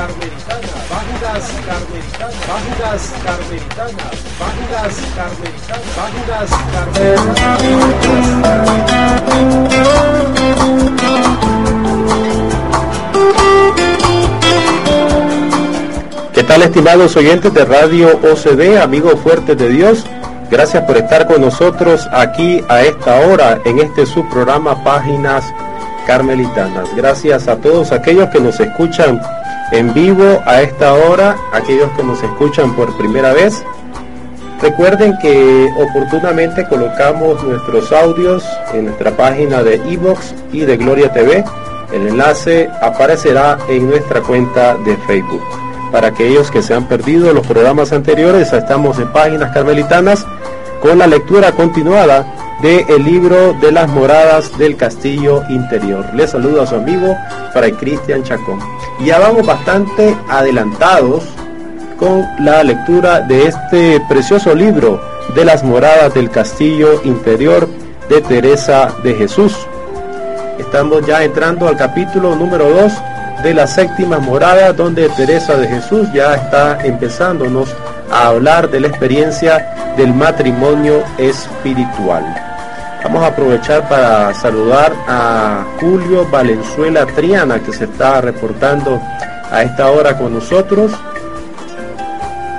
carmelitanas, válidas carmelitanas, válidas carmelitanas, válidas carmelitanas, válidas ¿Qué tal estimados oyentes de Radio OCD, amigos fuertes de Dios? Gracias por estar con nosotros aquí a esta hora en este subprograma Páginas Carmelitanas. Gracias a todos aquellos que nos escuchan en vivo a esta hora, aquellos que nos escuchan por primera vez. Recuerden que oportunamente colocamos nuestros audios en nuestra página de Evox y de Gloria TV. El enlace aparecerá en nuestra cuenta de Facebook. Para aquellos que se han perdido los programas anteriores, estamos en Páginas Carmelitanas con la lectura continuada de el libro de las moradas del castillo interior. Les saludo a su amigo Fray Cristian Chacón. Ya vamos bastante adelantados con la lectura de este precioso libro de las moradas del castillo interior de Teresa de Jesús. Estamos ya entrando al capítulo número 2 de la séptima morada donde Teresa de Jesús ya está empezándonos a hablar de la experiencia del matrimonio espiritual. Vamos a aprovechar para saludar a Julio Valenzuela Triana que se está reportando a esta hora con nosotros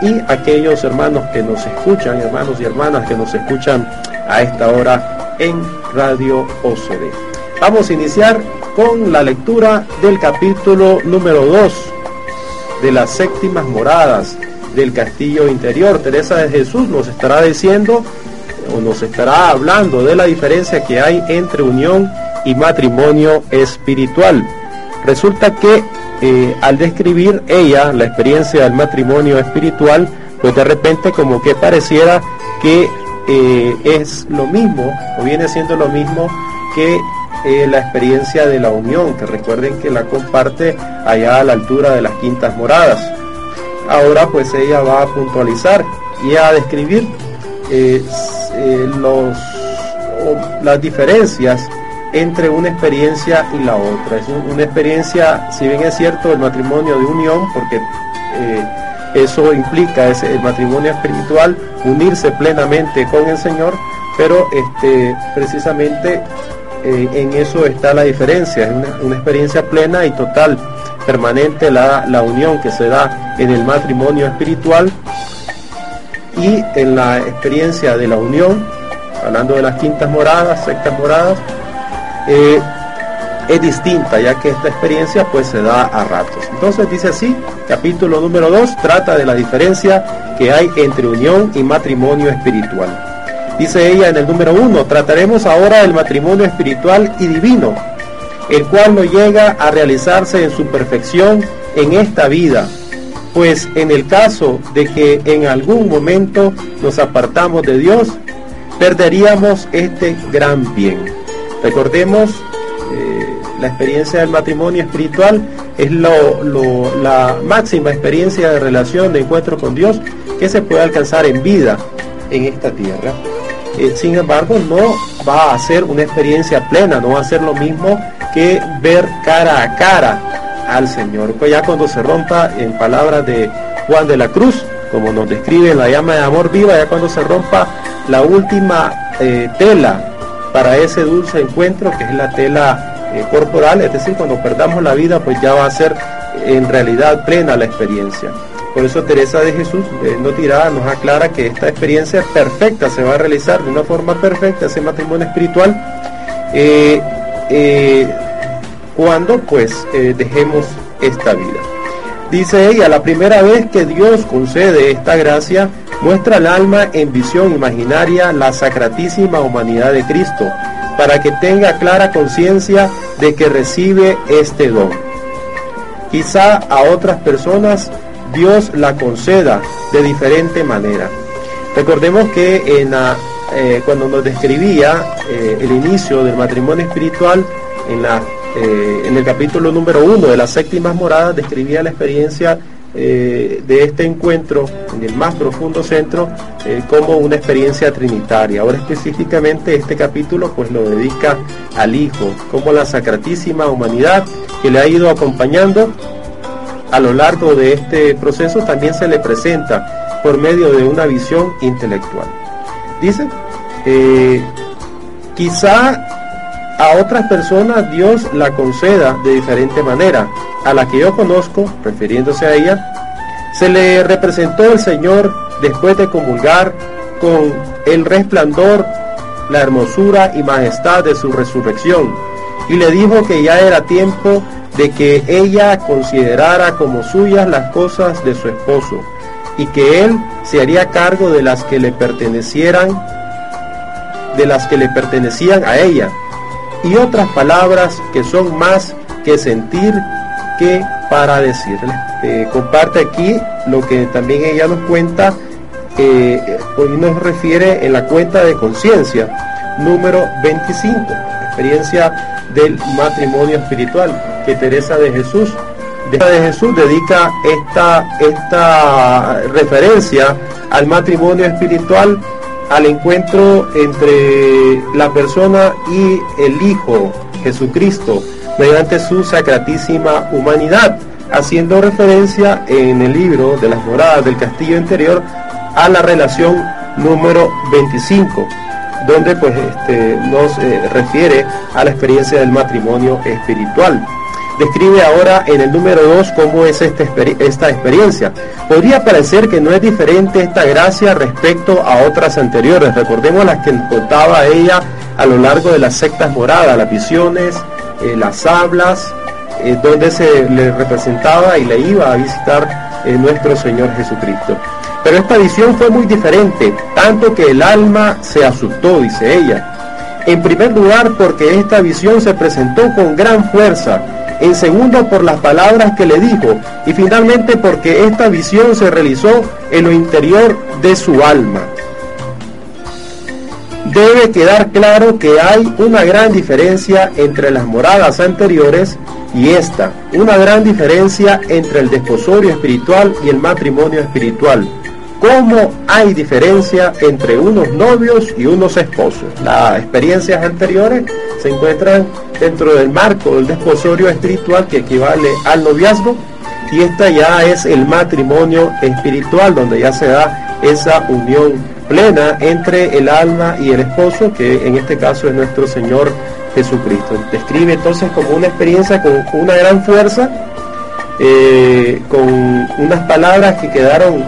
y aquellos hermanos que nos escuchan, hermanos y hermanas que nos escuchan a esta hora en Radio OCD. Vamos a iniciar con la lectura del capítulo número 2 de las séptimas moradas del castillo interior. Teresa de Jesús nos estará diciendo o nos estará hablando de la diferencia que hay entre unión y matrimonio espiritual. Resulta que eh, al describir ella la experiencia del matrimonio espiritual, pues de repente como que pareciera que eh, es lo mismo o viene siendo lo mismo que eh, la experiencia de la unión, que recuerden que la comparte allá a la altura de las quintas moradas. Ahora pues ella va a puntualizar y a describir los, las diferencias entre una experiencia y la otra. Es una experiencia, si bien es cierto, el matrimonio de unión, porque eh, eso implica ese, el matrimonio espiritual, unirse plenamente con el Señor, pero este, precisamente eh, en eso está la diferencia, es una, una, experiencia plena y total, permanente la, la unión que se da en el matrimonio espiritual y en la experiencia de la unión, hablando de las quintas moradas, sextas moradas, eh, es distinta, ya que esta experiencia pues se da a ratos. Entonces dice así, capítulo número 2 trata de la diferencia que hay entre unión y matrimonio espiritual. Dice ella en el número 1, trataremos ahora del matrimonio espiritual y divino, el cual no llega a realizarse en su perfección en esta vida, pues en el caso de que en algún momento nos apartamos de Dios, perderíamos este gran bien. Recordemos, eh, la experiencia del matrimonio espiritual es la máxima experiencia de relación, de encuentro con Dios que se puede alcanzar en vida en esta tierra. Eh, sin embargo, no va a ser una experiencia plena, no va a ser lo mismo que ver cara a cara al Señor. Pues ya cuando se rompa, en palabras de Juan de la Cruz, como nos describe en la llama de amor viva, ya cuando se rompa la última eh, tela para ese dulce encuentro, que es la tela eh, corporal, es decir, cuando perdamos la vida, pues ya va a ser en realidad plena la experiencia. Por eso Teresa de Jesús, eh, no tirada, nos aclara que esta experiencia perfecta se va a realizar de una forma perfecta, ese matrimonio espiritual, cuando pues eh, dejemos esta vida. Dice ella, la primera vez que Dios concede esta gracia, muestra al alma en visión imaginaria la sacratísima humanidad de Cristo, para que tenga clara conciencia de que recibe este don. quizá a otras personas Dios la conceda de diferente manera. Recordemos que en eh, cuando nos describía eh, el inicio del matrimonio espiritual, en, la, eh, en el capítulo número uno de las séptimas moradas, describía la experiencia de este encuentro en el más profundo centro como una experiencia trinitaria. Ahora específicamente este capítulo pues lo dedica al Hijo, como la sacratísima humanidad que le ha ido acompañando a lo largo de este proceso también se le presenta por medio de una visión intelectual. Dice, eh, quizá a otras personas Dios la conceda de diferente manera. A la que yo conozco, refiriéndose a ella, se le representó el Señor después de comulgar con el resplandor, la hermosura y majestad de su resurrección, y le dijo que ya era tiempo de que ella considerara como suyas las cosas de su esposo y que él se haría cargo de las que le pertenecieran, de las que le pertenecían a ella, y otras palabras que son más que sentir que para decirle. Eh, comparte aquí lo que también ella nos cuenta, eh, hoy nos refiere en la cuenta de conciencia número 25, experiencia del matrimonio espiritual que Teresa de Jesús de Jesús dedica esta, esta referencia al matrimonio espiritual, al encuentro entre la persona y el Hijo, Jesucristo, mediante su sacratísima humanidad, haciendo referencia en el libro de las moradas del castillo interior a la relación número 25 donde pues este, nos eh, refiere a la experiencia del matrimonio espiritual describe ahora en el número 2 cómo es esta, esta experiencia. Podría parecer que no es diferente esta gracia respecto a otras anteriores. Recordemos las que contaba ella a lo largo de las sectas moradas, las visiones, eh, las hablas, eh, donde se le representaba y le iba a visitar eh, nuestro Señor Jesucristo. Pero esta visión fue muy diferente, tanto que el alma se asustó, dice ella. En primer lugar, porque esta visión se presentó con gran fuerza en segundo por las palabras que le dijo y finalmente porque esta visión se realizó en lo interior de su alma. Debe quedar claro que hay una gran diferencia entre las moradas anteriores y esta, una gran diferencia entre el desposorio espiritual y el matrimonio espiritual cómo hay diferencia entre unos novios y unos esposos. Las experiencias anteriores se encuentran dentro del marco del desposorio espiritual que equivale al noviazgo y esta ya es el matrimonio espiritual donde ya se da esa unión plena entre el alma y el esposo que en este caso es nuestro Señor Jesucristo. Describe entonces como una experiencia con una gran fuerza, eh, con unas palabras que quedaron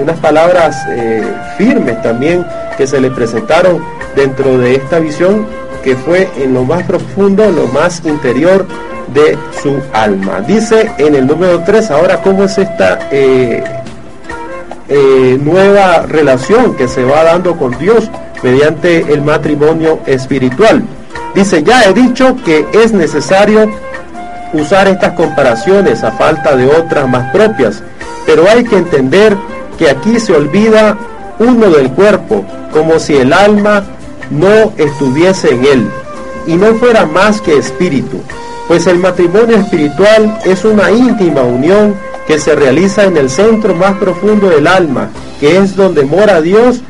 unas palabras eh, firmes también que se le presentaron dentro de esta visión que fue en lo más profundo, lo más interior de su alma. Dice en el número 3 ahora cómo es esta eh, eh, nueva relación que se va dando con Dios mediante el matrimonio espiritual. Dice, ya he dicho que es necesario usar estas comparaciones a falta de otras más propias, pero hay que entender que aquí se olvida uno del cuerpo, como si el alma no estuviese en él y no fuera más que espíritu, pues el matrimonio espiritual es una íntima unión que se realiza en el centro más profundo del alma, que es donde mora Dios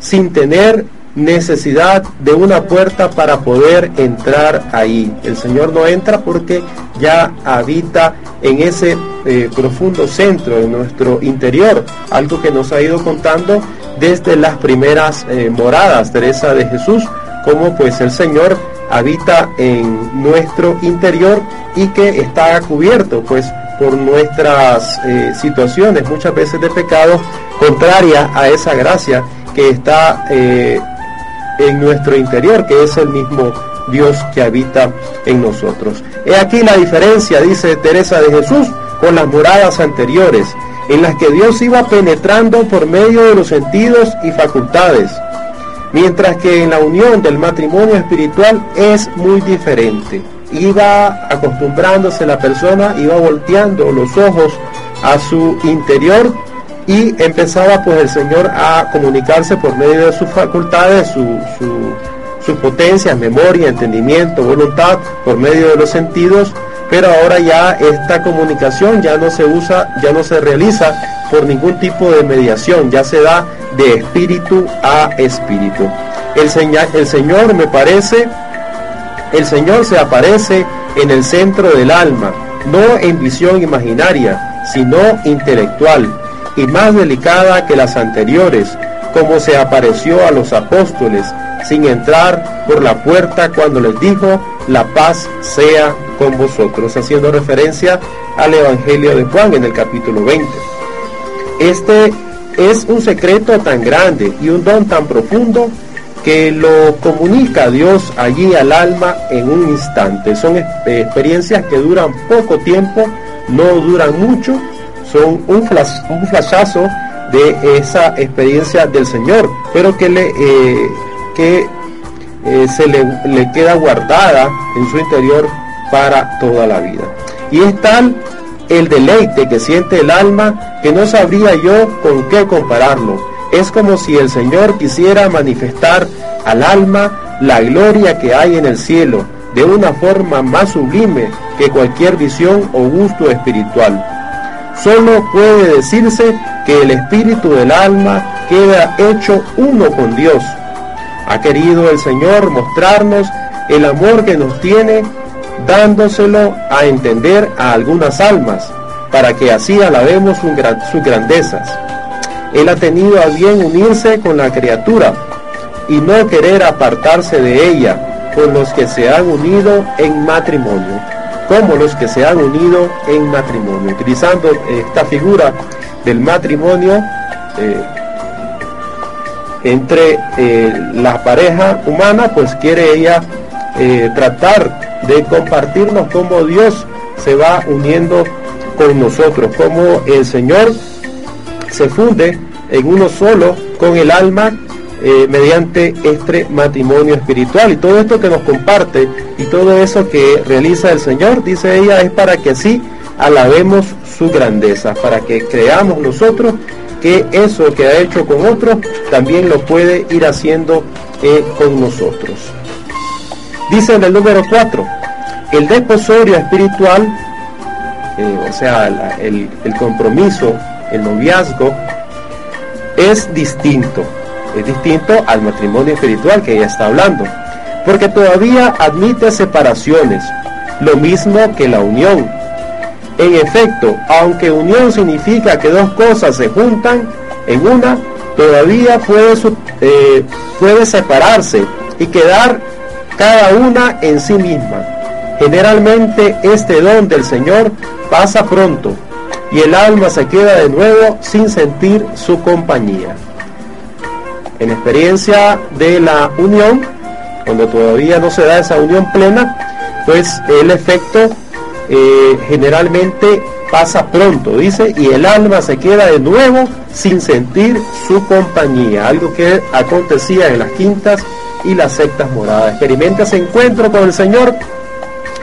sin tener necesidad de una puerta para poder entrar ahí. El Señor no entra porque ya habita en ese eh, profundo centro de nuestro interior, algo que nos ha ido contando desde las primeras eh, moradas, Teresa de Jesús, como pues el Señor habita en nuestro interior y que está cubierto pues por nuestras eh, situaciones muchas veces de pecado contraria a esa gracia que está en nuestro interior, que es el mismo Dios que habita en nosotros. He aquí la diferencia, dice Teresa de Jesús, con las moradas anteriores, en las que Dios iba penetrando por medio de los sentidos y facultades, mientras que en la unión del matrimonio espiritual es muy diferente. iba acostumbrándose la persona, iba volteando los ojos a su interior y empezaba pues el Señor a comunicarse por medio de sus facultades, su, su, su potencia, memoria, entendimiento, voluntad, por medio de los sentidos, pero ahora ya esta comunicación ya no se usa, ya no se realiza por ningún tipo de mediación, ya se da de espíritu a espíritu. El, el Señor me parece, el Señor se aparece en el centro del alma, no en visión imaginaria, sino intelectual y más delicada que las anteriores, como se apareció a los apóstoles, sin entrar por la puerta cuando les dijo, la paz sea con vosotros, haciendo referencia al Evangelio de Juan en el capítulo 20. Este es un secreto tan grande y un don tan profundo que lo comunica Dios allí al alma en un instante. Son experiencias que duran poco tiempo, no duran mucho, son un, flash, un flashazo de esa experiencia del Señor, pero que le eh, que eh, se le, le queda guardada en su interior para toda la vida. Y es tal el deleite que siente el alma que no sabría yo con qué compararlo. Es como si el Señor quisiera manifestar al alma la gloria que hay en el cielo de una forma más sublime que cualquier visión o gusto espiritual. Solo puede decirse que el espíritu del alma queda hecho uno con Dios. Ha querido el Señor mostrarnos el amor que nos tiene dándoselo a entender a algunas almas, para que así alabemos sus grandezas. Él ha tenido a bien unirse con la criatura y no querer apartarse de ella con los que se han unido en matrimonio, como los que se han unido en matrimonio. Utilizando esta figura del matrimonio eh, entre eh, la pareja humana, pues quiere ella eh, tratar de compartirnos cómo Dios se va uniendo con nosotros, cómo el Señor se funde en uno solo con el alma eh, mediante este matrimonio espiritual. Y todo esto que nos comparte y todo eso que realiza el Señor, dice ella, es para que así alabemos su grandeza, para que creamos nosotros que eso que ha hecho con otros también lo puede ir haciendo eh, con nosotros. Dice en el número 4, el desposorio espiritual, eh, o sea, el, el compromiso, el noviazgo, es distinto, es distinto al matrimonio espiritual que ella está hablando, porque todavía admite separaciones, lo mismo que la unión. En efecto, aunque unión significa que dos cosas se juntan en una, todavía puede, eh, puede separarse y quedar cada una en sí misma. Generalmente este don del Señor pasa pronto y el alma se queda de nuevo sin sentir su compañía. En experiencia de la unión, cuando todavía no se da esa unión plena, pues el efecto eh, generalmente pasa pronto, dice, y el alma se queda de nuevo sin sentir su compañía, algo que acontecía en las quintas y las sectas moradas. Experimenta ese encuentro con el Señor,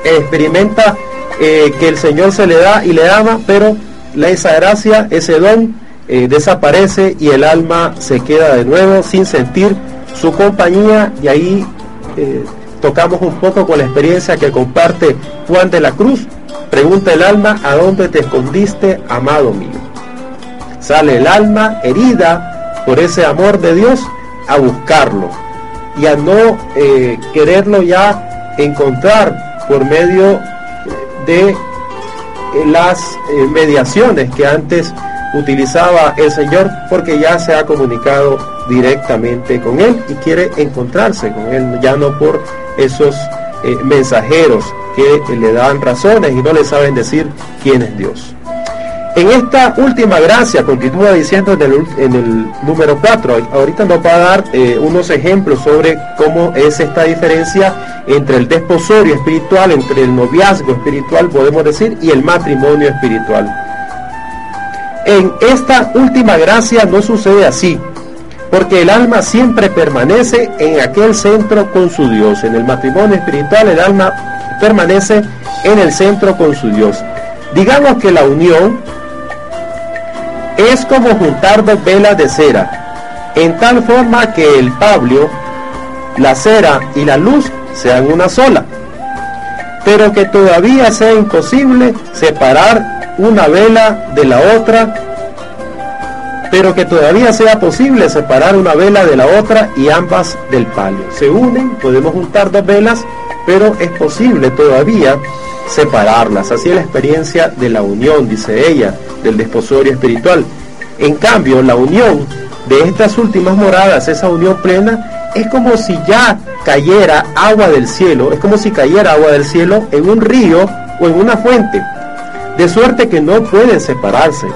experimenta eh, que el Señor se le da y le ama, pero esa gracia, ese don, eh, desaparece y el alma se queda de nuevo sin sentir su compañía y ahí eh, tocamos un poco con la experiencia que comparte Juan de la Cruz. Pregunta el alma, ¿a dónde te escondiste, amado mío? Sale el alma herida por ese amor de Dios a buscarlo y a no eh, quererlo ya encontrar por medio de eh, las eh, mediaciones que antes utilizaba el Señor porque ya se ha comunicado directamente con Él y quiere encontrarse con Él, ya no por esos mensajeros que le dan razones y no le saben decir quién es Dios. En esta última gracia, continúa diciendo en el, número 4, ahorita nos va a dar eh, unos ejemplos sobre cómo es esta diferencia entre el desposorio espiritual, entre el noviazgo espiritual, podemos decir, y el matrimonio espiritual. En esta última gracia no sucede así, porque el alma siempre permanece en aquel centro con su Dios. En el matrimonio espiritual el alma permanece en el centro con su Dios. Digamos que la unión es como juntar dos velas de cera, en tal forma que el pablio, la cera y la luz sean una sola, pero que todavía sea imposible separar una vela de la otra pero que todavía sea posible separar una vela de la otra y ambas del palio. Se unen, podemos juntar dos velas, pero es posible todavía separarlas. Así es la experiencia de la unión, dice ella, del desposorio espiritual. En cambio, la unión de estas últimas moradas, esa unión plena, es como si ya cayera agua del cielo, es como si cayera agua del cielo en un río o en una fuente, de suerte que no pueden separarse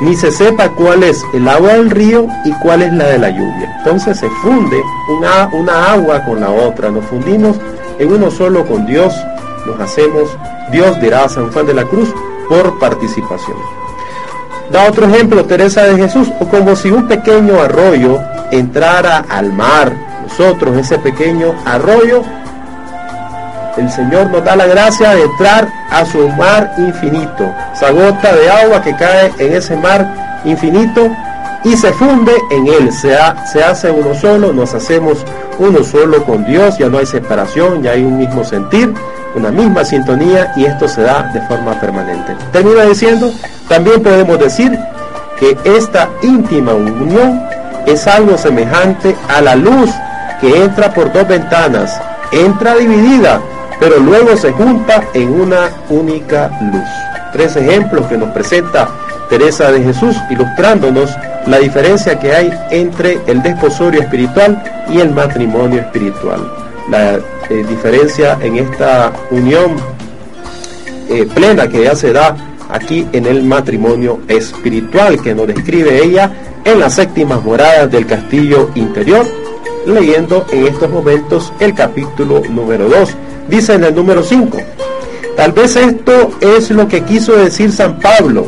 ni se sepa cuál es el agua del río y cuál es la de la lluvia. Entonces se funde una, una agua con la otra, nos fundimos en uno solo con Dios, nos hacemos, Dios dirá a San Juan de la Cruz, por participación. Da otro ejemplo, Teresa de Jesús, o como si un pequeño arroyo entrara al mar. Nosotros, ese pequeño arroyo, el Señor nos da la gracia de entrar a su mar infinito, esa gota de agua que cae en ese mar infinito y se funde en él, se, se hace uno solo, nos hacemos uno solo con Dios, ya no hay separación, ya hay un mismo sentir, una misma sintonía y esto se da de forma permanente. Termina diciendo, también podemos decir que esta íntima unión es algo semejante a la luz que entra por dos ventanas, entra dividida, pero luego se junta en una única luz. Tres ejemplos que nos presenta Teresa de Jesús ilustrándonos la diferencia que hay entre el desposorio espiritual y el matrimonio espiritual. La eh, diferencia en esta unión eh, plena que ya se da aquí en el matrimonio espiritual que nos describe ella en las séptimas moradas del castillo interior, leyendo en estos momentos el capítulo número 2 dice en el número 5. Tal vez esto es lo que quiso decir San Pablo.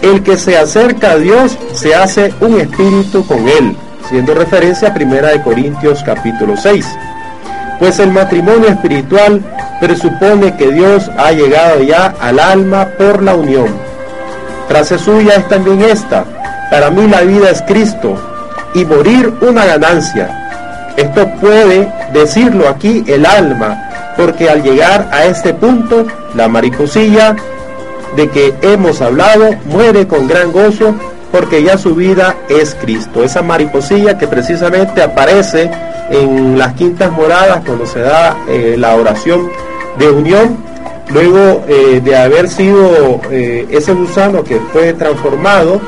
El que se acerca a Dios se hace un espíritu con él, siendo referencia a Primera de Corintios capítulo 6. Pues el matrimonio espiritual presupone que Dios ha llegado ya al alma por la unión. Frase suya es también esta, para mí la vida es Cristo y morir una ganancia. Esto puede decirlo aquí el alma, porque al llegar a este punto, la mariposilla de que hemos hablado muere con gran gozo porque ya su vida es Cristo. Esa mariposilla que precisamente aparece en las quintas moradas cuando se da eh, la oración de unión, luego eh, de haber sido eh, ese gusano que fue transformado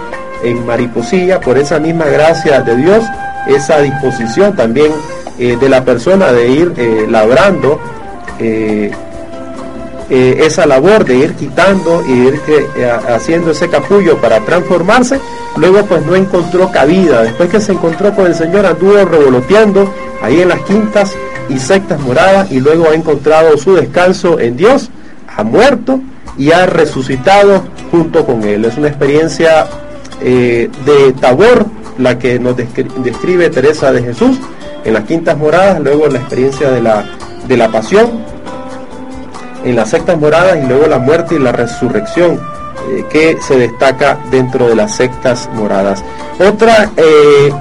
en mariposilla por esa misma gracia de Dios, esa disposición también de la persona de ir labrando esa labor de ir quitando y ir haciendo ese capullo para transformarse, luego pues no encontró cabida. Después que se encontró con el Señor anduvo revoloteando ahí en las quintas y sectas moradas y luego ha encontrado su descanso en Dios, ha muerto y ha resucitado junto con Él. Es una experiencia de Tabor la que nos describe Teresa de Jesús en las quintas moradas, luego la experiencia de la, de la pasión en las sectas moradas y luego la muerte y la resurrección eh, que se destaca dentro de las sectas moradas. Otra eh,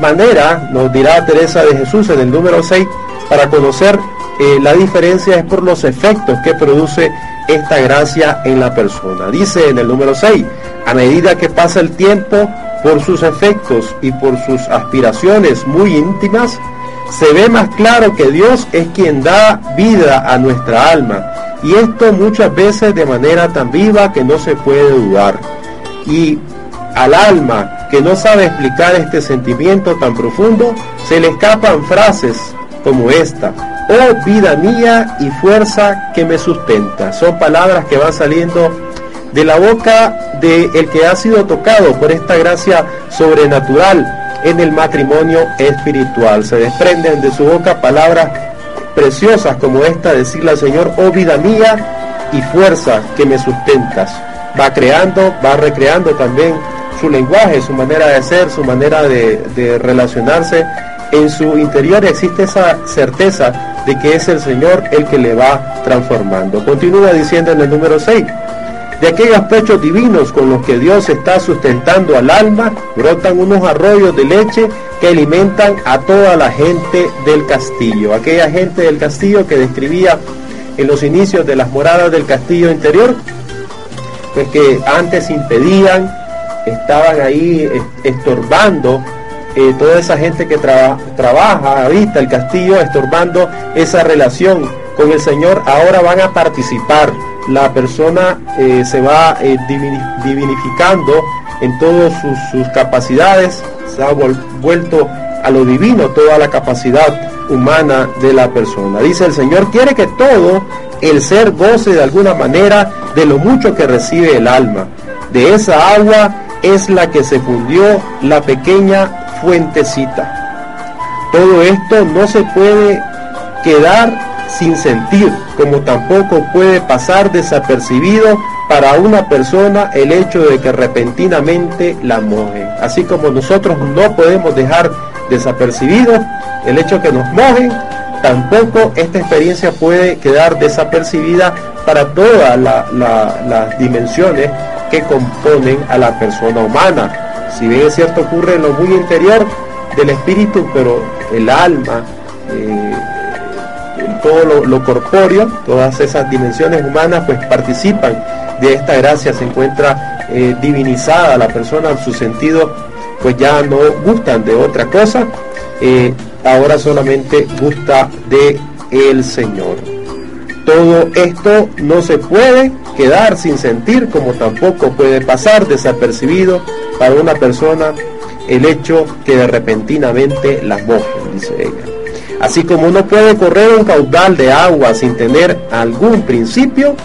manera, nos dirá Teresa de Jesús en el número 6, para conocer eh, la diferencia es por los efectos que produce esta gracia en la persona. Dice en el número 6, a medida que pasa el tiempo, por sus efectos y por sus aspiraciones muy íntimas, se ve más claro que Dios es quien da vida a nuestra alma, y esto muchas veces de manera tan viva que no se puede dudar. Y al alma que no sabe explicar este sentimiento tan profundo, se le escapan frases como esta, oh vida mía y fuerza que me sustenta. Son palabras que van saliendo de la boca de el que ha sido tocado por esta gracia sobrenatural en el matrimonio espiritual. Se desprenden de su boca palabras preciosas como esta, decirle al Señor, oh vida mía y fuerza que me sustentas. Va creando, va recreando también su lenguaje, su manera de ser, su manera de, relacionarse, en su interior existe esa certeza de que es el Señor el que le va transformando. Continúa diciendo en el número 6, de aquellos pechos divinos con los que Dios está sustentando al alma, brotan unos arroyos de leche que alimentan a toda la gente del castillo. Aquella gente del castillo que describía en los inicios de las moradas del castillo interior, pues que antes impedían, estaban ahí estorbando eh, toda esa gente que trabaja, habita el castillo, estorbando esa relación con el Señor, ahora van a participar. La persona eh, se va eh, divinificando en todas sus, capacidades, se ha vuelto a lo divino toda la capacidad humana de la persona. Dice el Señor, quiere que todo el ser goce de alguna manera de lo mucho que recibe el alma. De esa agua es la que se fundió la pequeña fuentecita. Todo esto no se puede quedar sin sentir, como tampoco puede pasar desapercibido para una persona el hecho de que repentinamente la mojen. Así como nosotros no podemos dejar desapercibido el hecho que nos mojen, tampoco esta experiencia puede quedar desapercibida para todas las dimensiones que componen a la persona humana si bien es cierto ocurre en lo muy interior del espíritu, pero el alma, eh, todo lo, corpóreo, todas esas dimensiones humanas, pues participan de esta gracia, se encuentra eh, divinizada la persona en su sentido, pues ya no gustan de otra cosa, eh, ahora solamente gusta de el Señor. Todo esto no se puede quedar sin sentir, como tampoco puede pasar desapercibido para una persona el hecho que de repentinamente la mojen, dice ella. Así como uno puede correr un caudal de agua sin tener algún principio,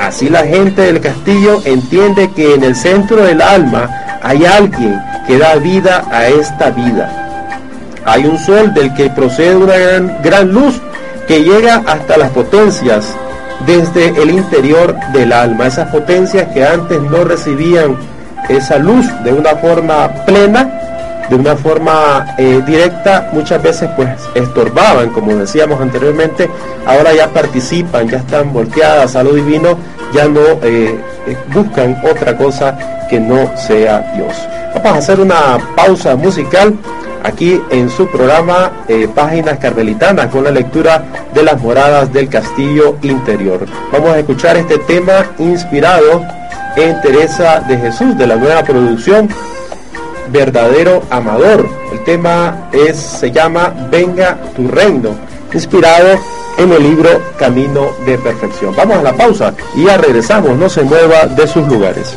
así la gente del castillo entiende que en el centro del alma hay alguien que da vida a esta vida. Hay un sol del que procede una gran luz que llega hasta las potencias desde el interior del alma, esas potencias que antes no recibían esa luz de una forma plena, de una forma eh, directa, muchas veces pues estorbaban, como decíamos anteriormente, ahora ya participan, ya están volteadas a lo divino, ya no eh, eh, buscan otra cosa que no sea Dios. Vamos a hacer una pausa musical aquí en su programa Páginas Carmelitanas con la lectura de las moradas del castillo interior. Vamos a escuchar este tema inspirado en Teresa de Jesús de la nueva producción Verdadero Amador. El tema es, se llama Venga tu reino, inspirado en el libro Camino de Perfección. Vamos a la pausa y ya regresamos, no se mueva de sus lugares.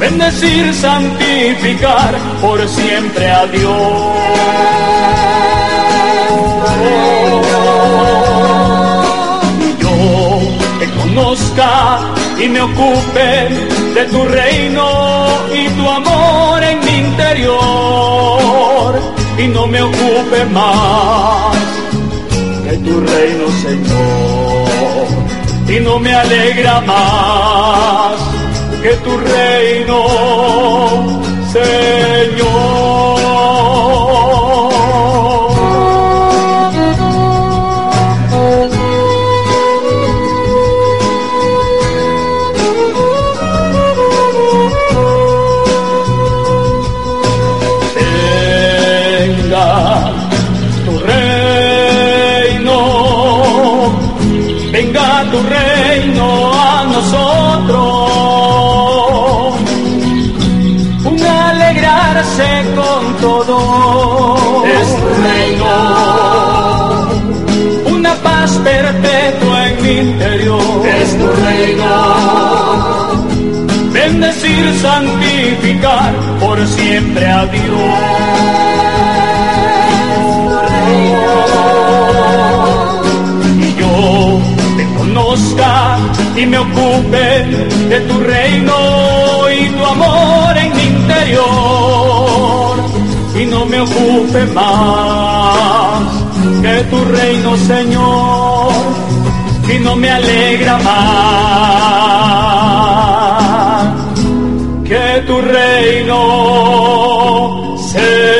Bendecir, santificar por siempre a Dios. Yo te conozca y me ocupe de tu reino y tu amor en mi interior. Y no me ocupe más que tu reino, Señor y no me alegra más que tu reino, Señor. Bendecir, santificar por siempre a Dios. y me ocupe de tu reino y tu amor en mi interior. Y no me ocupe más que tu reino Señor. Y no me alegra más tu reino Señor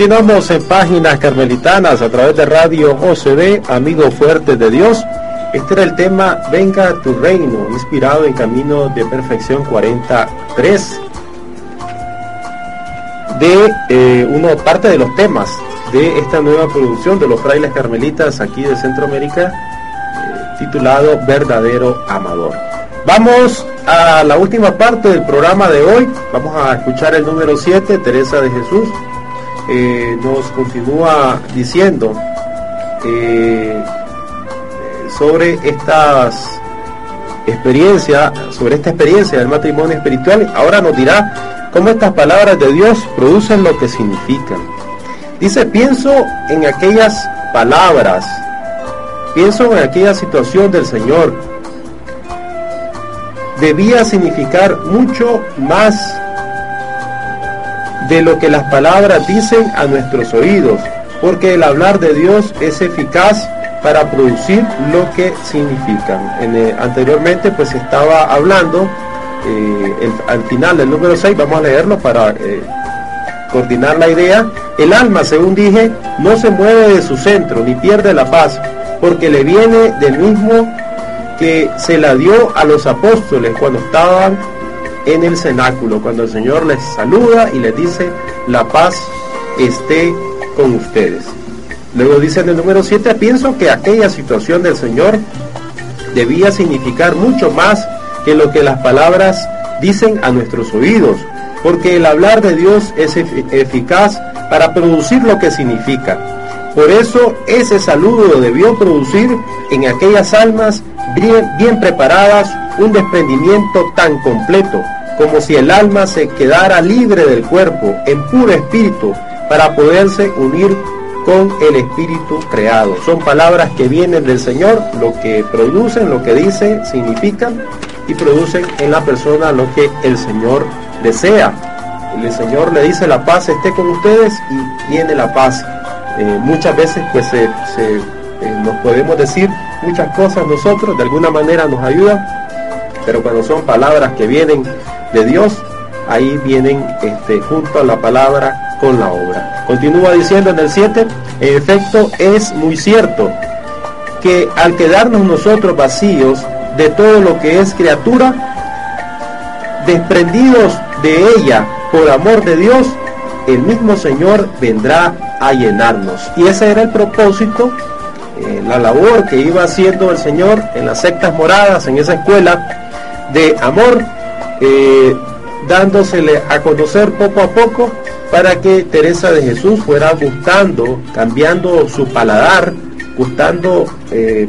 Continuamos en páginas carmelitanas a través de Radio OCD, Amigo Fuerte de Dios. Este era el tema Venga tu reino, inspirado en Camino de Perfección 43 de eh, una parte de los temas de esta nueva producción de los frailes carmelitas aquí de Centroamérica, eh, titulado Verdadero Amador. Vamos a la última parte del programa de hoy. Vamos a escuchar el número 7, Teresa de Jesús. Eh, nos continúa diciendo eh, sobre estas experiencias, sobre esta experiencia del matrimonio espiritual. Ahora nos dirá cómo estas palabras de Dios producen lo que significan. Dice, pienso en aquellas palabras, pienso en aquella situación del Señor. Debía significar mucho más de lo que las palabras dicen a nuestros oídos, porque el hablar de Dios es eficaz para producir lo que significan. En anteriormente pues estaba hablando, eh, al final del número 6, vamos a leerlo para eh, coordinar la idea, el alma, según dije, no se mueve de su centro ni pierde la paz, porque le viene del mismo que se la dio a los apóstoles cuando estaban en el cenáculo, cuando el Señor les saluda y les dice, la paz esté con ustedes. Luego dice en el número 7, pienso que aquella situación del Señor debía significar mucho más que lo que las palabras dicen a nuestros oídos, porque el hablar de Dios es eficaz para producir lo que significa. Por eso ese saludo debió producir en aquellas almas bien preparadas un desprendimiento tan completo como si el alma se quedara libre del cuerpo, en puro espíritu, para poderse unir con el espíritu creado. Son palabras que vienen del Señor, lo que producen, lo que dicen, significan y producen en la persona lo que el Señor desea. El Señor le dice la paz esté con ustedes y viene la paz. Eh, muchas veces pues se, eh, nos podemos decir muchas cosas nosotros, de alguna manera nos ayudan, pero cuando son palabras que vienen de Dios, ahí vienen este, junto a la palabra con la obra. Continúa diciendo en el 7, en efecto es muy cierto que al quedarnos nosotros vacíos de todo lo que es criatura, desprendidos de ella por amor de Dios, el mismo Señor vendrá a llenarnos. Y ese era el propósito, eh, la labor que iba haciendo el Señor en las sectas moradas, en esa escuela de amor eh, dándosele a conocer poco a poco para que Teresa de Jesús fuera gustando, cambiando su paladar, gustando eh,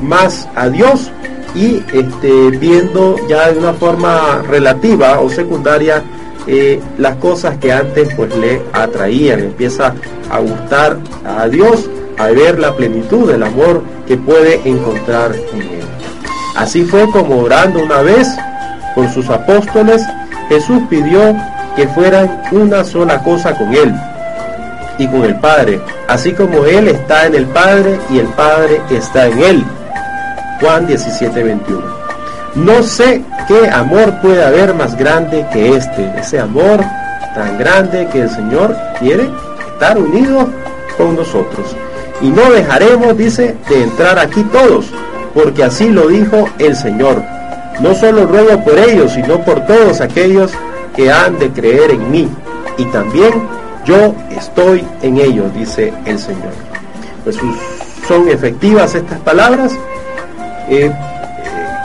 más a Dios y este, viendo ya de una forma relativa o secundaria eh, las cosas que antes pues le atraían. Empieza a gustar a Dios, a ver la plenitud del amor que puede encontrar en él. Así fue como orando una vez por sus apóstoles, Jesús pidió que fueran una sola cosa con él. y con el Padre, así como Él está en el Padre y el Padre está en Él. Juan 17, 21. No sé qué amor puede haber más grande que este, ese amor tan grande que el Señor quiere estar unido con nosotros. Y no dejaremos, dice, de entrar aquí todos, porque así lo dijo el Señor. No solo ruego por ellos, sino por todos aquellos que han de creer en mí. Y también yo estoy en ellos, dice el Señor. Pues son efectivas estas palabras eh,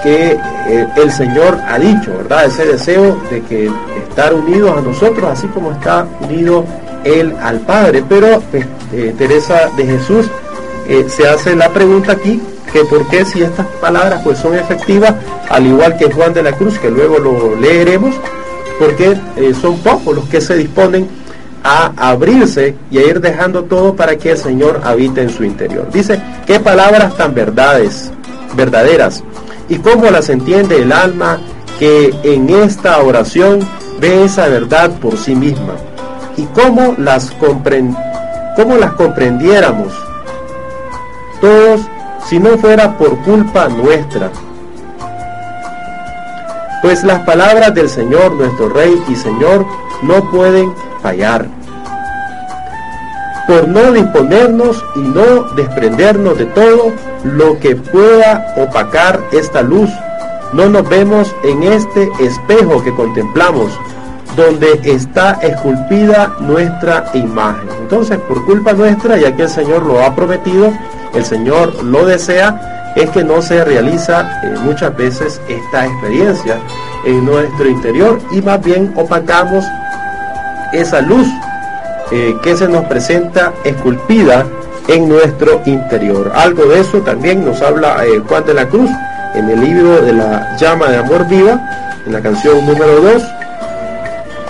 que eh, el Señor ha dicho, ¿verdad? Ese deseo de que estar unidos a nosotros, así como está unido Él al Padre. Pero pues, eh, Teresa de Jesús se hace la pregunta aquí, que por qué si estas palabras pues son efectivas, al igual que Juan de la Cruz, que luego lo leeremos, porque son pocos los que se disponen a abrirse y a ir dejando todo para que el Señor habite en su interior. Dice, qué palabras tan verdades, verdaderas, y cómo las entiende el alma que en esta oración ve esa verdad por sí misma, y cómo las, cómo las comprendiéramos todos si no fuera por culpa nuestra. Pues las palabras del Señor, nuestro Rey y Señor, no pueden fallar. Por no disponernos y no desprendernos de todo lo que pueda opacar esta luz, no nos vemos en este espejo que contemplamos, donde está esculpida nuestra imagen. Entonces, por culpa nuestra, ya que el Señor lo ha prometido, el Señor lo desea, es que no se realiza eh, muchas veces esta experiencia en nuestro interior y más bien opacamos esa luz eh, que se nos presenta esculpida en nuestro interior. Algo de eso también nos habla eh, Juan de la Cruz en el libro de la llama de amor viva, en la canción número 2,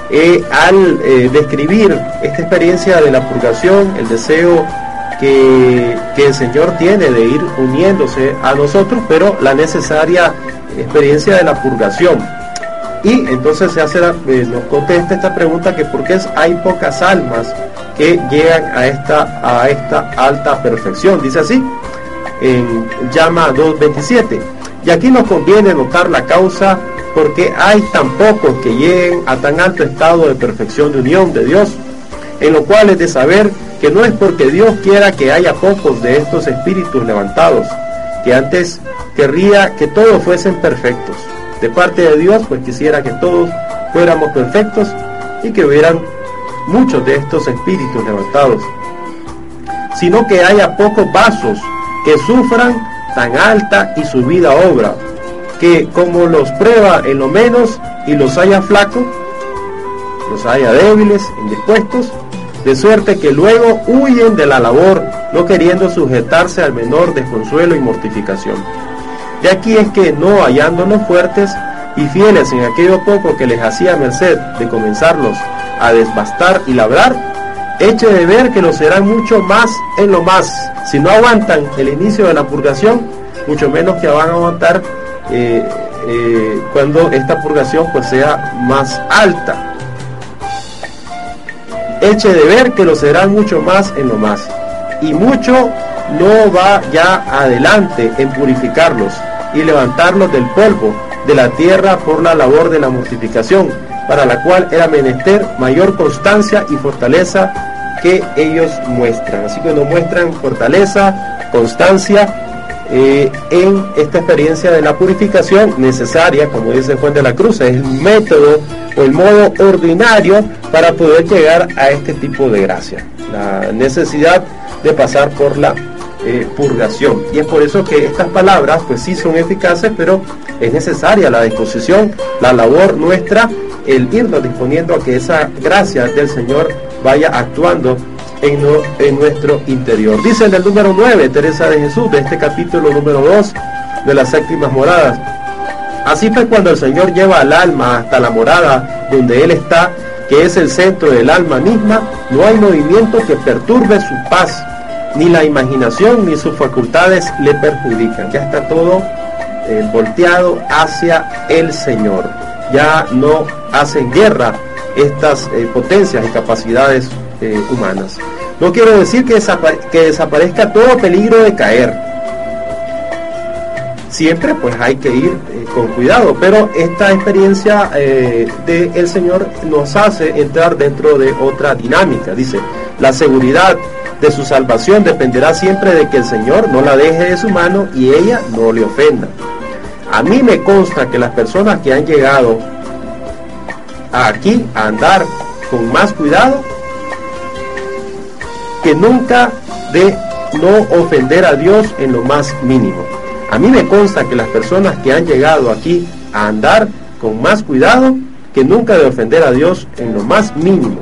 eh, al describir esta experiencia de la purgación, el deseo que, el Señor tiene de ir uniéndose a nosotros, pero la necesaria experiencia de la purgación y entonces se hace eh, nos contesta esta pregunta que por qué hay pocas almas que llegan a esta, a esta alta perfección. Dice así, en llama 2.27. Y aquí nos conviene notar la causa porque hay tan pocos que lleguen a tan alto estado de perfección de unión de Dios, en lo cual es de saber que no es porque Dios quiera que haya pocos de estos espíritus levantados, que antes querría que todos fuesen perfectos. De parte de Dios, pues quisiera que todos fuéramos perfectos y que hubieran muchos de estos espíritus levantados, sino que haya pocos vasos que sufran tan alta y subida obra, que como los prueba en lo menos y los haya flacos, los haya débiles, indispuestos, de suerte que luego huyen de la labor, no queriendo sujetarse al menor desconsuelo y mortificación. De aquí es que no hallándonos fuertes y fieles en aquello poco que les hacía merced de comenzarlos a desbastar y labrar, eche de ver que lo serán mucho más en lo más. Si no aguantan el inicio de la purgación, mucho menos que van a aguantar eh, eh, cuando esta purgación pues sea más alta. Eche de ver que lo serán mucho más en lo más. Y mucho no va ya adelante en purificarlos y levantarlos del polvo de la tierra por la labor de la mortificación, para la cual era menester mayor constancia y fortaleza que ellos muestran. Así que nos muestran fortaleza, constancia eh, en esta experiencia de la purificación necesaria, como dice Juan de la Cruz, es el método o el modo ordinario para poder llegar a este tipo de gracia. La necesidad de pasar por la eh, purgación. Y es por eso que estas palabras pues sí son eficaces, pero es necesaria la disposición, la labor nuestra, el irnos disponiendo a que esa gracia del Señor vaya actuando en, nuestro interior. Dice el número 9, Teresa de Jesús, de este capítulo número 2 de las séptimas moradas. Así fue cuando el Señor lleva al alma hasta la morada donde Él está, que es el centro del alma misma, no hay movimiento que perturbe su paz ni la imaginación ni sus facultades le perjudican. Ya está todo eh, volteado hacia el Señor. Ya no hacen guerra estas eh, potencias y capacidades eh, humanas. No quiero decir que, desaparezca todo peligro de caer. Siempre pues hay que ir eh, con cuidado, pero esta experiencia eh, del Señor nos hace entrar dentro de otra dinámica. Dice, la seguridad de su salvación dependerá siempre de que el Señor no la deje de su mano y ella no le ofenda. A mí me consta que las personas que han llegado aquí a andar con más cuidado que nunca de no ofender a Dios en lo más mínimo. A mí me consta que las personas que han llegado aquí a andar con más cuidado que nunca de ofender a Dios en lo más mínimo.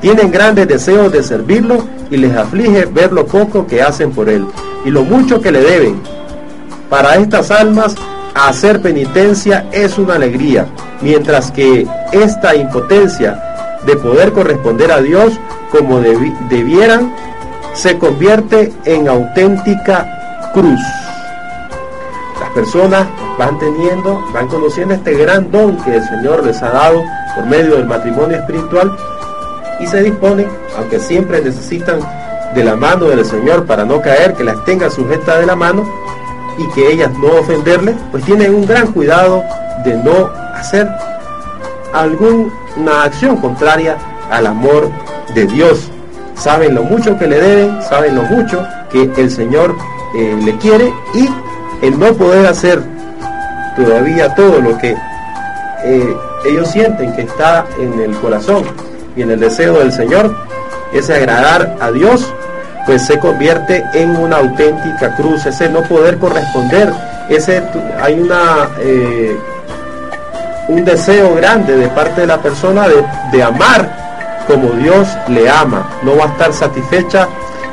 Tienen grandes deseos de servirlo y les aflige ver lo poco que hacen por él y lo mucho que le deben. Para estas almas hacer penitencia es una alegría, mientras que esta impotencia de poder corresponder a Dios como debieran se convierte en auténtica cruz. Las personas van teniendo, van conociendo este gran don que el Señor les ha dado por medio del matrimonio espiritual y se disponen, aunque siempre necesitan de la mano del Señor para no caer, que las tenga sujeta de la mano, y que ellas no ofenderle, pues tienen un gran cuidado de no hacer alguna acción contraria al amor de Dios. Saben lo mucho que le deben, saben lo mucho que el Señor eh, le quiere y el no poder hacer todavía todo lo que eh, ellos sienten que está en el corazón y en el deseo del Señor, es agradar a Dios pues se convierte en una auténtica cruz, ese no poder corresponder, ese hay una eh, un deseo grande de parte de la persona de, de amar como Dios le ama. No va a estar satisfecha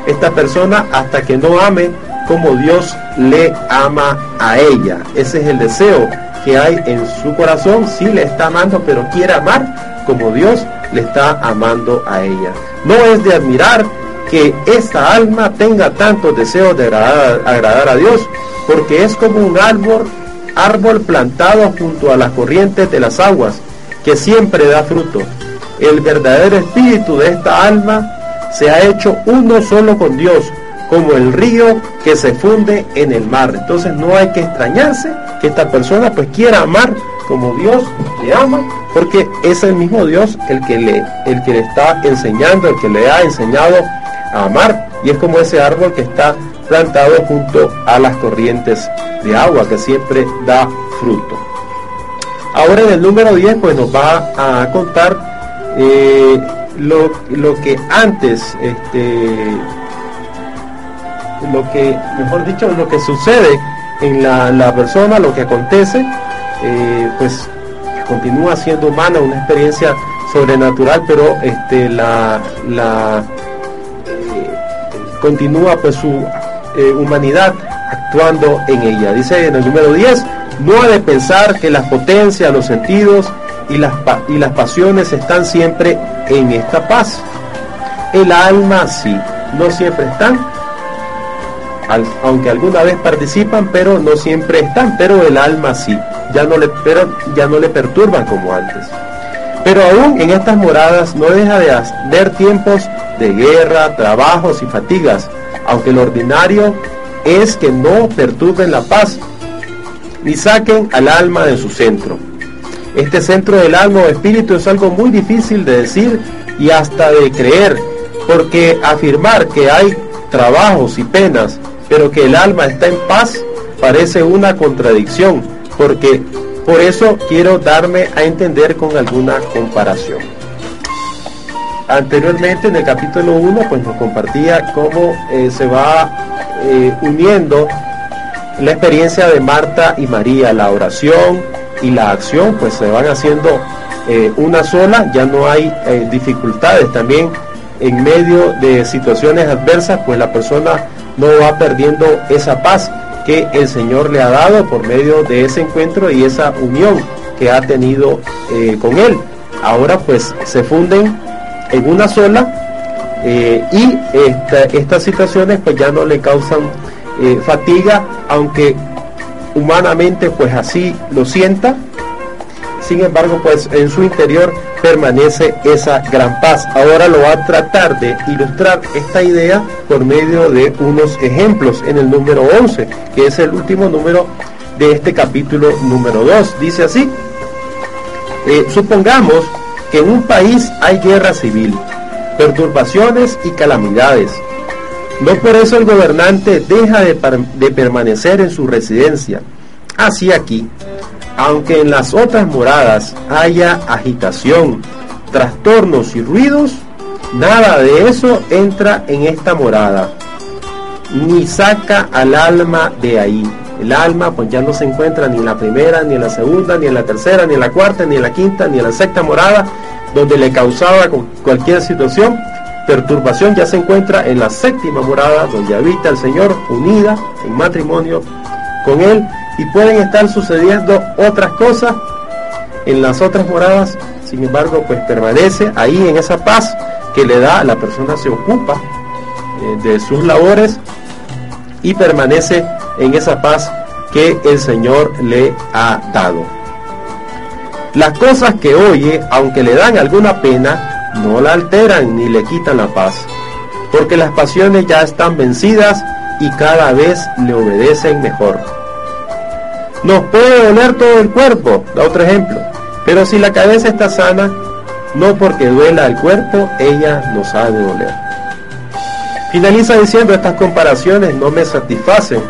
esta persona hasta que no ame como Dios le ama a ella. Ese es el deseo que hay en su corazón. Sí le está amando, pero quiere amar como Dios le está amando a ella. No es de admirar que esta alma tenga tantos deseos de agradar, a Dios, porque es como un árbol, árbol plantado junto a las corrientes de las aguas, que siempre da fruto. El verdadero espíritu de esta alma se ha hecho uno solo con Dios, como el río que se funde en el mar. Entonces no hay que extrañarse que esta persona pues quiera amar como Dios le ama, porque es el mismo Dios el que le, el que le está enseñando, el que le ha enseñado amar. Y es como ese árbol que está plantado junto a las corrientes de agua que siempre da fruto. Ahora en el número 10 pues nos va a contar eh, lo, que antes, este, lo que, mejor dicho, lo que sucede en la, persona, lo que acontece, eh, pues continúa siendo humana, una experiencia sobrenatural, pero este, la, la continúa pues su eh, humanidad actuando en ella. Dice en el número 10, no ha de pensar que la potencia, los sentidos y las, y las pasiones están siempre en esta paz. El alma sí, no siempre están, aunque alguna vez participan, pero no siempre están, pero el alma sí, ya no le, pero ya no le perturban como antes. Pero aún en estas moradas no deja de haber tiempos de guerra, trabajos y fatigas, aunque lo ordinario es que no perturben la paz ni saquen al alma de su centro. Este centro del alma o espíritu es algo muy difícil de decir y hasta de creer, porque afirmar que hay trabajos y penas, pero que el alma está en paz, parece una contradicción, porque por eso quiero darme a entender con alguna comparación. Anteriormente en el capítulo 1 pues nos compartía cómo eh, se va eh, uniendo la experiencia de Marta y María, la oración y la acción pues se van haciendo eh, una sola, ya no hay dificultades también en medio de situaciones adversas pues la persona no va perdiendo esa paz que el Señor le ha dado por medio de ese encuentro y esa unión que ha tenido eh, con Él. Ahora pues se funden en una sola eh, y estas situaciones pues ya no le causan eh, fatiga, aunque humanamente pues así lo sienta. Sin embargo pues en su interior permanece esa gran paz. Ahora lo va a tratar de ilustrar esta idea por medio de unos ejemplos en el número 11, que es el último número de este capítulo número 2. Dice así, eh, supongamos que en un país hay guerra civil, perturbaciones y calamidades. No por eso el gobernante deja de, permanecer en su residencia. Así aquí, aunque en las otras moradas haya agitación, trastornos y ruidos, nada de eso entra en esta morada, ni saca al alma de ahí. El alma pues ya no se encuentra ni en la primera, ni en la segunda, ni en la tercera, ni en la cuarta, ni en la quinta, ni en la sexta morada, donde le causaba cualquier situación. Perturbación ya se encuentra en la séptima morada, donde habita el Señor unida en matrimonio con Él y pueden estar sucediendo otras cosas en las otras moradas, sin embargo, pues permanece ahí en esa paz que le da, la persona se ocupa eh, de sus labores y permanece en esa paz que el Señor le ha dado. Las cosas que oye, aunque le dan alguna pena, no la alteran ni le quitan la paz, porque las pasiones ya están vencidas y cada vez le obedecen mejor. Nos puede doler todo el cuerpo, da otro ejemplo. Pero si la cabeza está sana, no porque duela el cuerpo, ella nos ha de doler. Finaliza diciendo estas comparaciones no me satisfacen,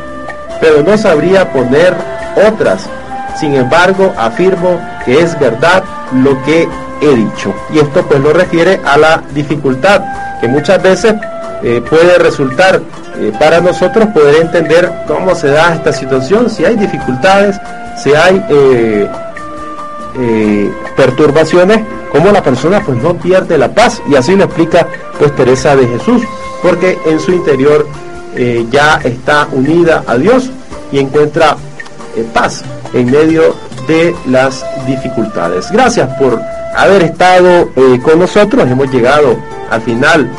pero no sabría poner otras. Sin embargo, afirmo que es verdad lo que he dicho. Y esto pues lo refiere a la dificultad que muchas veces eh, puede resultar eh, para nosotros poder entender cómo se da esta situación, si hay dificultades, si hay eh, perturbaciones, cómo la persona pues no pierde la paz. Y así lo explica pues Teresa de Jesús, porque en su interior ya está unida a Dios y encuentra paz en medio de las dificultades. Gracias por haber estado con nosotros. Hemos llegado al final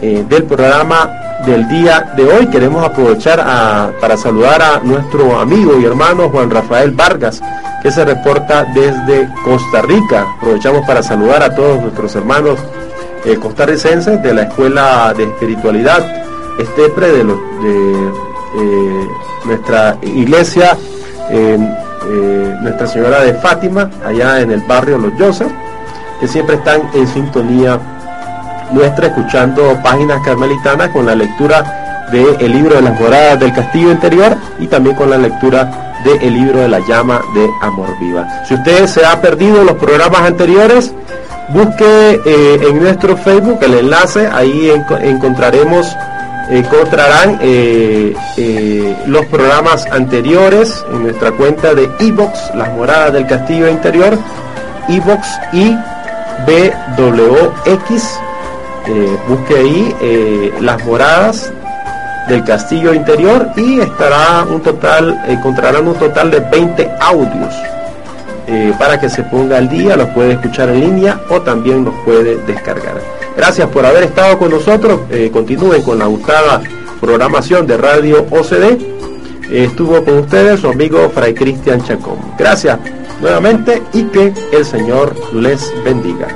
del programa del día de hoy. Queremos aprovechar para saludar a nuestro amigo y hermano Juan Rafael Vargas, que se reporta desde Costa Rica. Aprovechamos para saludar a todos nuestros hermanos eh, costarricenses de la Escuela de Espiritualidad Estepre de, eh, nuestra iglesia. Eh, nuestra Señora de Fátima, allá en el barrio Los Yosas, que siempre están en sintonía nuestra escuchando páginas carmelitanas con la lectura del libro de las moradas del castillo interior y también con la lectura del libro de la llama de amor viva. Si usted se ha perdido los programas anteriores, busque eh, en nuestro Facebook el enlace, ahí encontraremos, encontrarán eh, eh, los programas anteriores en nuestra cuenta de Evox, las moradas del castillo interior, Evox y BWX eh, busque ahí eh, las moradas del castillo interior y estará un total, encontrarán un total de 20 audios eh, para que se ponga al día, los puede escuchar en línea o también los puede descargar. Gracias por haber estado con nosotros, continúen con la gustada programación de Radio OCD. Estuvo con ustedes su amigo Fray Cristian Chacón. Gracias nuevamente y que el Señor les bendiga.